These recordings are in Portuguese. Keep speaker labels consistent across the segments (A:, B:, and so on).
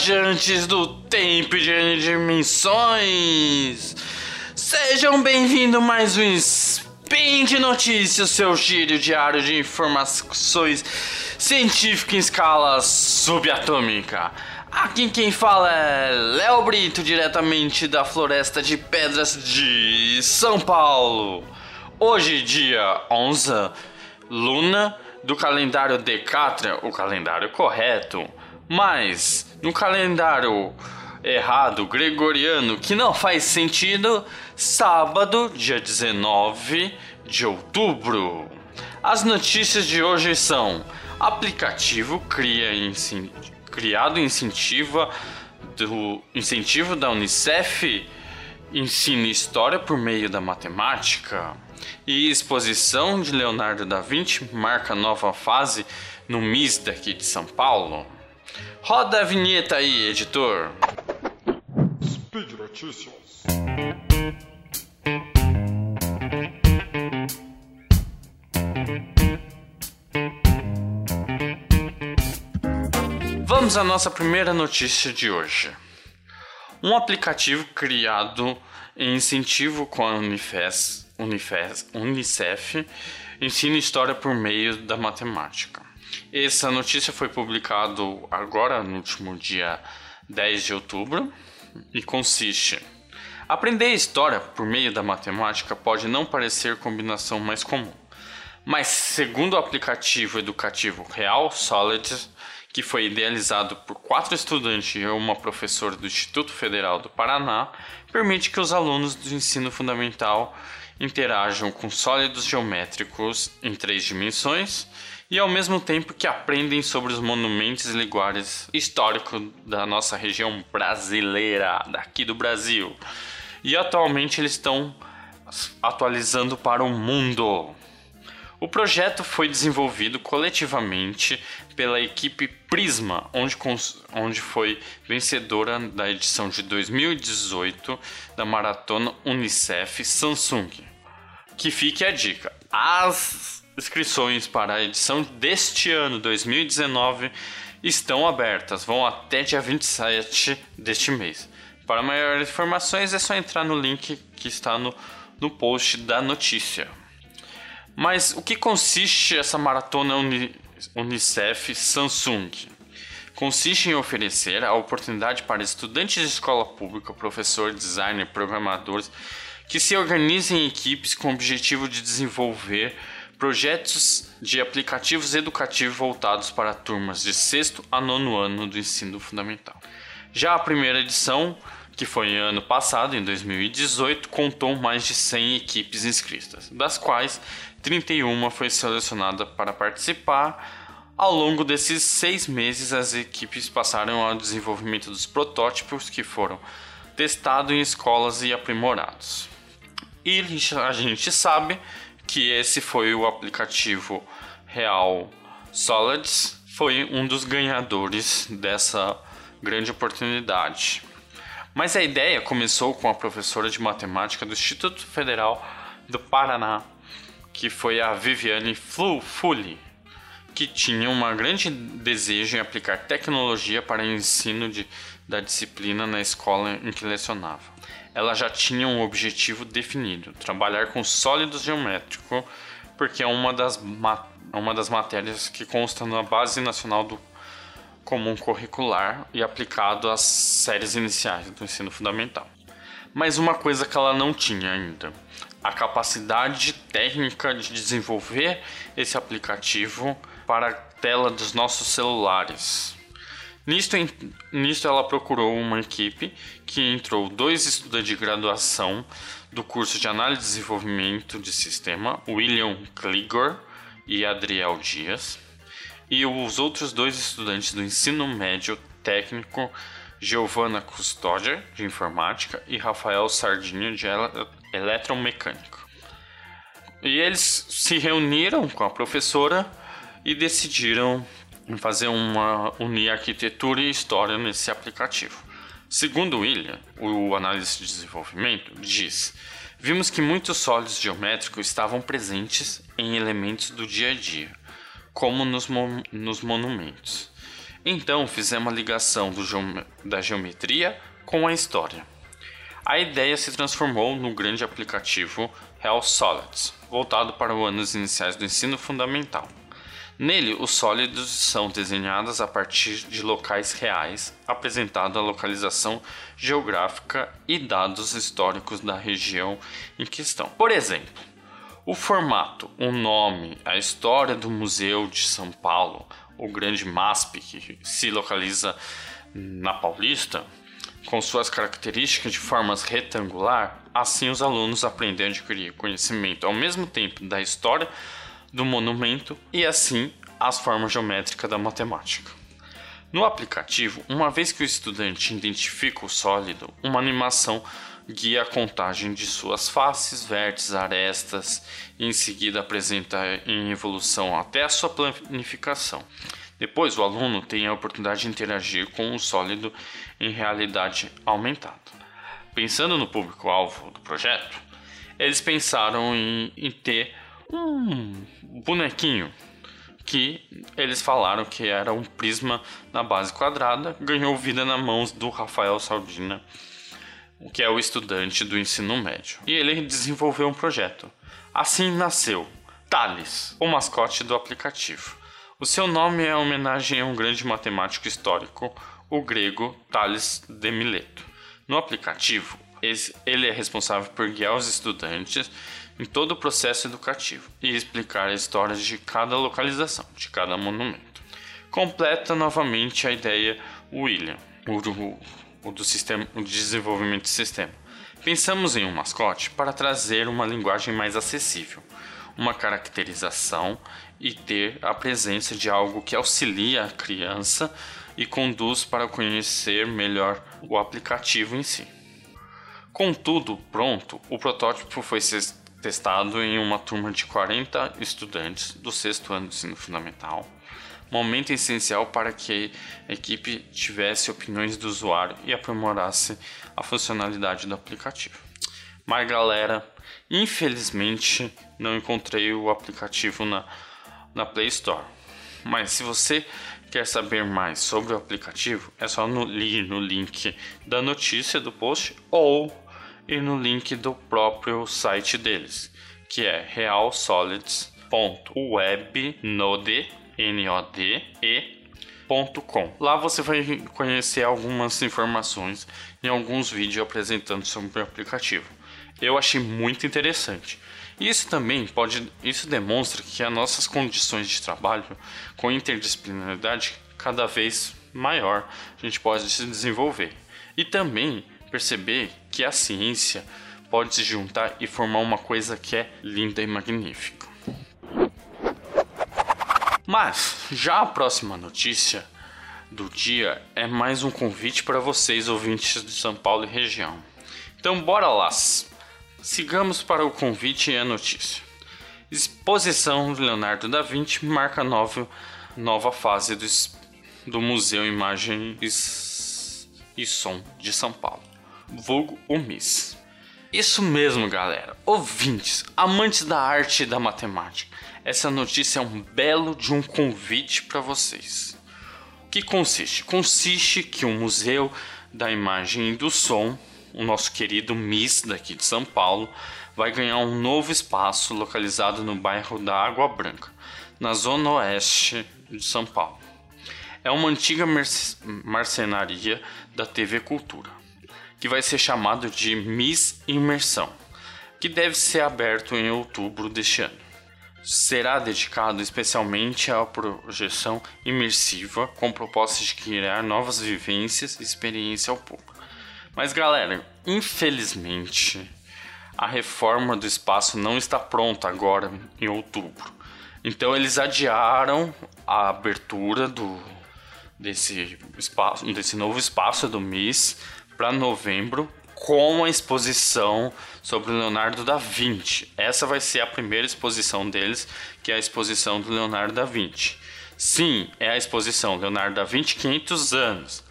A: viajantes do tempo de dimensões! Sejam bem-vindos mais um Spin de Notícias, seu giro diário de informações científicas em escala subatômica. Aqui quem fala é Léo Brito, diretamente da Floresta de Pedras de São Paulo. Hoje, dia 11, Luna, do calendário Decatra, o calendário correto mas no calendário errado gregoriano, que não faz sentido, sábado, dia 19 de outubro. As notícias de hoje são: aplicativo cria criado incentiva do incentivo da UNICEF ensina história por meio da matemática. E exposição de Leonardo da Vinci marca nova fase no MIS daqui de São Paulo. Roda a vinheta aí, editor. Speed Notícias. Vamos à nossa primeira notícia de hoje. Um aplicativo criado em incentivo com a Unifes, Unifes, Unicef ensina história por meio da matemática. Essa notícia foi publicada agora no último dia 10 de outubro e consiste Aprender história por meio da matemática pode não parecer combinação mais comum, mas segundo o aplicativo educativo Real Solid, que foi idealizado por quatro estudantes e uma professora do Instituto Federal do Paraná, permite que os alunos do ensino fundamental interajam com sólidos geométricos em três dimensões e ao mesmo tempo que aprendem sobre os monumentos e liguares históricos da nossa região brasileira, daqui do Brasil. E atualmente eles estão atualizando para o mundo. O projeto foi desenvolvido coletivamente pela equipe Prisma, onde, onde foi vencedora da edição de 2018 da maratona Unicef Samsung. Que fique a dica: as inscrições para a edição deste ano, 2019, estão abertas, vão até dia 27 deste mês. Para maiores informações é só entrar no link que está no, no post da notícia. Mas o que consiste essa maratona Uni, Unicef Samsung? Consiste em oferecer a oportunidade para estudantes de escola pública, professores, designers, programadores que se organizem em equipes com o objetivo de desenvolver projetos de aplicativos educativos voltados para turmas de sexto a nono ano do ensino fundamental. Já a primeira edição, que foi ano passado, em 2018, contou mais de 100 equipes inscritas, das quais 31 foi selecionada para participar. Ao longo desses seis meses, as equipes passaram ao desenvolvimento dos protótipos que foram testados em escolas e aprimorados. E a gente sabe que esse foi o aplicativo Real Solids, foi um dos ganhadores dessa grande oportunidade. Mas a ideia começou com a professora de matemática do Instituto Federal do Paraná, que foi a Viviane Fulli, que tinha um grande desejo em aplicar tecnologia para o ensino de, da disciplina na escola em que lecionava ela já tinha um objetivo definido: trabalhar com sólidos geométricos, porque é uma das, uma das matérias que consta na Base Nacional do Comum Curricular e aplicado às séries iniciais do ensino fundamental. Mas uma coisa que ela não tinha ainda: a capacidade técnica de desenvolver esse aplicativo para a tela dos nossos celulares. Nisto, nisto, ela procurou uma equipe que entrou dois estudantes de graduação do curso de Análise e Desenvolvimento de Sistema, William Kligor e Adriel Dias, e os outros dois estudantes do ensino médio técnico, Giovanna Custódia, de Informática, e Rafael Sardinha, de Eletromecânico. E eles se reuniram com a professora e decidiram em fazer uma unir arquitetura e história nesse aplicativo. Segundo William, o analista de desenvolvimento diz: Vimos que muitos sólidos geométricos estavam presentes em elementos do dia a dia, como nos, mo nos monumentos. Então fizemos a ligação geome da geometria com a história. A ideia se transformou no grande aplicativo Real Solids, voltado para os anos iniciais do ensino fundamental. Nele, os sólidos são desenhados a partir de locais reais, apresentando a localização geográfica e dados históricos da região em questão. Por exemplo, o formato, o nome, a história do Museu de São Paulo, o Grande MASP, que se localiza na Paulista, com suas características de formas retangular, assim os alunos aprendem a adquirir conhecimento ao mesmo tempo da história do monumento e assim as formas geométricas da matemática. No aplicativo, uma vez que o estudante identifica o sólido, uma animação guia a contagem de suas faces, vértices, arestas e em seguida apresenta em evolução até a sua planificação. Depois, o aluno tem a oportunidade de interagir com o sólido em realidade aumentada. Pensando no público-alvo do projeto, eles pensaram em, em ter um bonequinho que eles falaram que era um prisma na base quadrada, ganhou vida nas mãos do Rafael Saldina, que é o estudante do ensino médio. E ele desenvolveu um projeto. Assim nasceu Thales, o mascote do aplicativo. O seu nome é homenagem a um grande matemático histórico, o grego Thales de Mileto. No aplicativo, ele é responsável por guiar os estudantes em todo o processo educativo e explicar a história de cada localização, de cada monumento. Completa novamente a ideia William, o do, o do sistema, o desenvolvimento do sistema. Pensamos em um mascote para trazer uma linguagem mais acessível, uma caracterização e ter a presença de algo que auxilia a criança e conduz para conhecer melhor o aplicativo em si. Com tudo pronto, o protótipo foi testado em uma turma de 40 estudantes do sexto ano do ensino fundamental. Momento essencial para que a equipe tivesse opiniões do usuário e aprimorasse a funcionalidade do aplicativo. Mas galera, infelizmente não encontrei o aplicativo na, na Play Store. Mas se você quer saber mais sobre o aplicativo, é só no, ir no link da notícia do post ou ir no link do próprio site deles, que é realsolids.webnode.com. Lá você vai conhecer algumas informações em alguns vídeos apresentando sobre o aplicativo. Eu achei muito interessante. Isso também pode, isso demonstra que as nossas condições de trabalho com interdisciplinaridade cada vez maior a gente pode se desenvolver. E também perceber que a ciência pode se juntar e formar uma coisa que é linda e magnífica. Mas já a próxima notícia do dia é mais um convite para vocês ouvintes de São Paulo e região. Então bora lá. Sigamos para o convite e a notícia. Exposição Leonardo da Vinci marca nova, nova fase do, do Museu Imagens e Som de São Paulo, vulgo o MIS. Isso mesmo, galera. Ouvintes, amantes da arte e da matemática, essa notícia é um belo de um convite para vocês. O que consiste? Consiste que o Museu da Imagem e do Som o nosso querido MIS daqui de São Paulo, vai ganhar um novo espaço localizado no bairro da Água Branca, na zona oeste de São Paulo. É uma antiga marcenaria da TV Cultura, que vai ser chamado de MIS Imersão, que deve ser aberto em outubro deste ano. Será dedicado especialmente à projeção imersiva com propósito de criar novas vivências e experiência ao público. Mas galera, infelizmente a reforma do espaço não está pronta agora em outubro. Então eles adiaram a abertura do desse espaço, desse novo espaço do MIS para novembro com a exposição sobre Leonardo da Vinci. Essa vai ser a primeira exposição deles, que é a exposição do Leonardo da Vinci. Sim, é a exposição Leonardo da Vinci 500 anos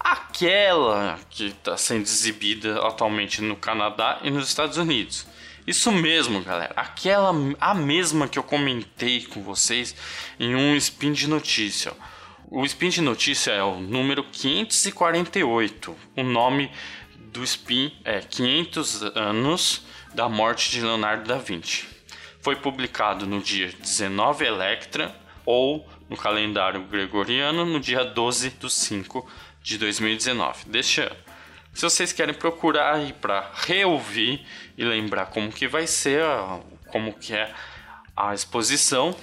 A: aquela que está sendo exibida atualmente no Canadá e nos Estados Unidos. Isso mesmo, galera. Aquela, a mesma que eu comentei com vocês em um spin de notícia. O Spin de Notícia é o número 548. O nome do Spin é 500 anos da morte de Leonardo da Vinci. Foi publicado no dia 19 Electra ou no calendário gregoriano no dia 12 de 5 de 2019 deste ano. Se vocês querem procurar aí para reouvir e lembrar como que vai ser, como que é a exposição,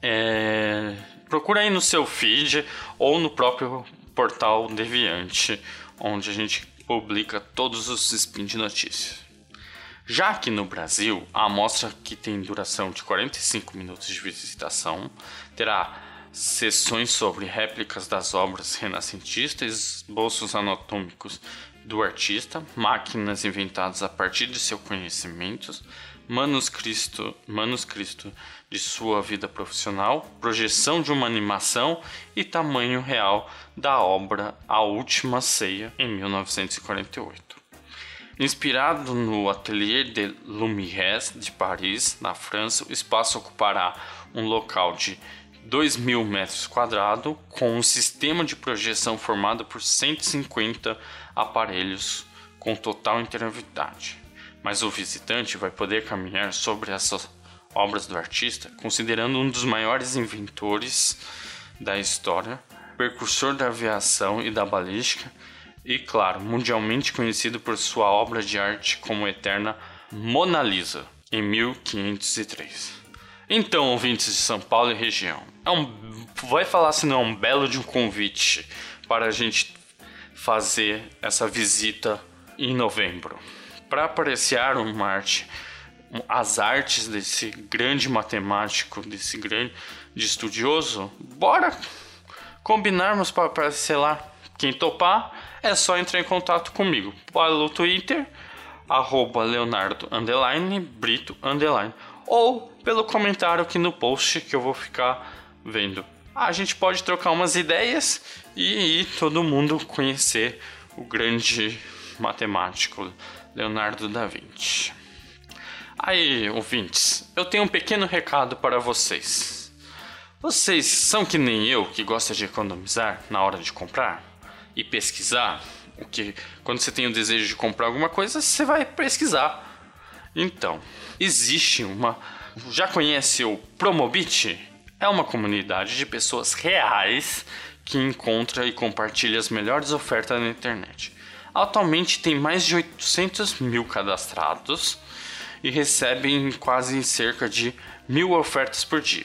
A: é... procura aí no seu feed ou no próprio portal Deviante, onde a gente publica todos os spin de notícias. Já aqui no Brasil, a amostra que tem duração de 45 minutos de visitação terá sessões sobre réplicas das obras renascentistas, bolsos anatômicos do artista, máquinas inventadas a partir de seus conhecimentos, manuscrito, manuscrito de sua vida profissional, projeção de uma animação e tamanho real da obra A Última Ceia em 1948. Inspirado no Atelier de Lumière de Paris, na França, o espaço ocupará um local de 2 mil metros quadrados com um sistema de projeção formado por 150 aparelhos com total interatividade. Mas o visitante vai poder caminhar sobre essas obras do artista, considerando um dos maiores inventores da história, precursor da aviação e da balística, e, claro, mundialmente conhecido por sua obra de arte como eterna Mona Lisa, em 1503. Então, ouvintes de São Paulo e região, é um, vai falar se não é um belo de um convite para a gente fazer essa visita em novembro. Para apreciar uma arte, as artes desse grande matemático, desse grande estudioso, bora combinarmos para, sei lá, quem topar é só entrar em contato comigo pelo Twitter, arroba Leonardo underline, Brito underline, ou pelo comentário aqui no post que eu vou ficar vendo. A gente pode trocar umas ideias e ir todo mundo conhecer o grande matemático Leonardo da Vinci. Aí, ouvintes, eu tenho um pequeno recado para vocês. Vocês são que nem eu que gosta de economizar na hora de comprar e pesquisar? O que quando você tem o desejo de comprar alguma coisa, você vai pesquisar. Então, existe uma já conhece o Promobit? É uma comunidade de pessoas reais que encontra e compartilha as melhores ofertas na internet. Atualmente tem mais de 800 mil cadastrados e recebem quase cerca de mil ofertas por dia.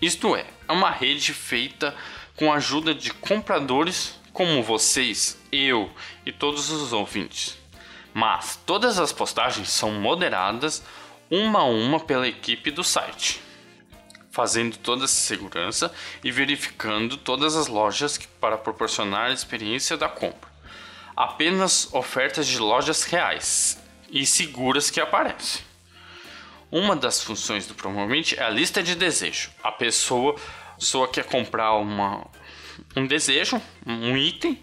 A: Isto é, é uma rede feita com a ajuda de compradores como vocês, eu e todos os ouvintes. Mas todas as postagens são moderadas uma a uma pela equipe do site, fazendo toda essa segurança e verificando todas as lojas para proporcionar a experiência da compra. Apenas ofertas de lojas reais e seguras que aparecem. Uma das funções do Promovente é a lista de desejo. A pessoa, a quer comprar uma, um desejo, um item,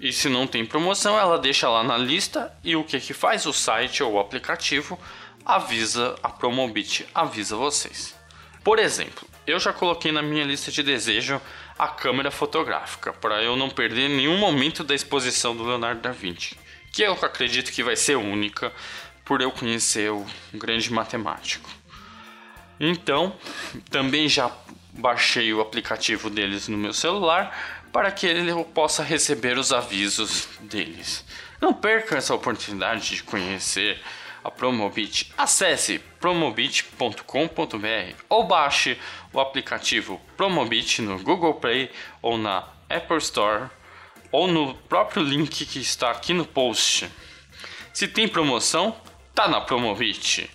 A: e se não tem promoção, ela deixa lá na lista e o que que faz o site ou o aplicativo avisa a Promobit, avisa vocês. Por exemplo, eu já coloquei na minha lista de desejo a câmera fotográfica, para eu não perder nenhum momento da exposição do Leonardo da Vinci, que eu acredito que vai ser única por eu conhecer o grande matemático. Então, também já baixei o aplicativo deles no meu celular para que ele possa receber os avisos deles. Não perca essa oportunidade de conhecer a Promobit, acesse promobit.com.br ou baixe o aplicativo Promobit no Google Play ou na Apple Store ou no próprio link que está aqui no post. Se tem promoção, tá na Promobit.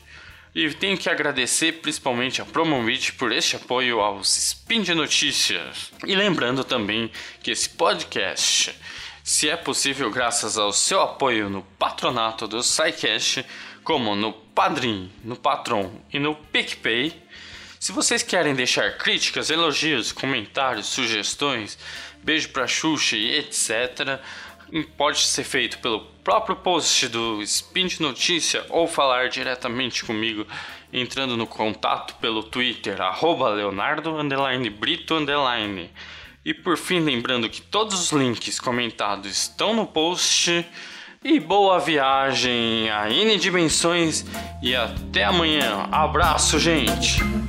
A: E tenho que agradecer principalmente a Promobit por este apoio aos Spin de Notícias. E lembrando também que esse podcast, se é possível graças ao seu apoio no patronato do SciCast, como no Padrim, no Patron e no PicPay. Se vocês querem deixar críticas, elogios, comentários, sugestões, beijo pra Xuxa e etc., pode ser feito pelo próprio post do Spin de Notícia ou falar diretamente comigo entrando no contato pelo Twitter, arroba Leonardo Brito E por fim, lembrando que todos os links comentados estão no post. E boa viagem a N dimensões e até amanhã. Abraço, gente!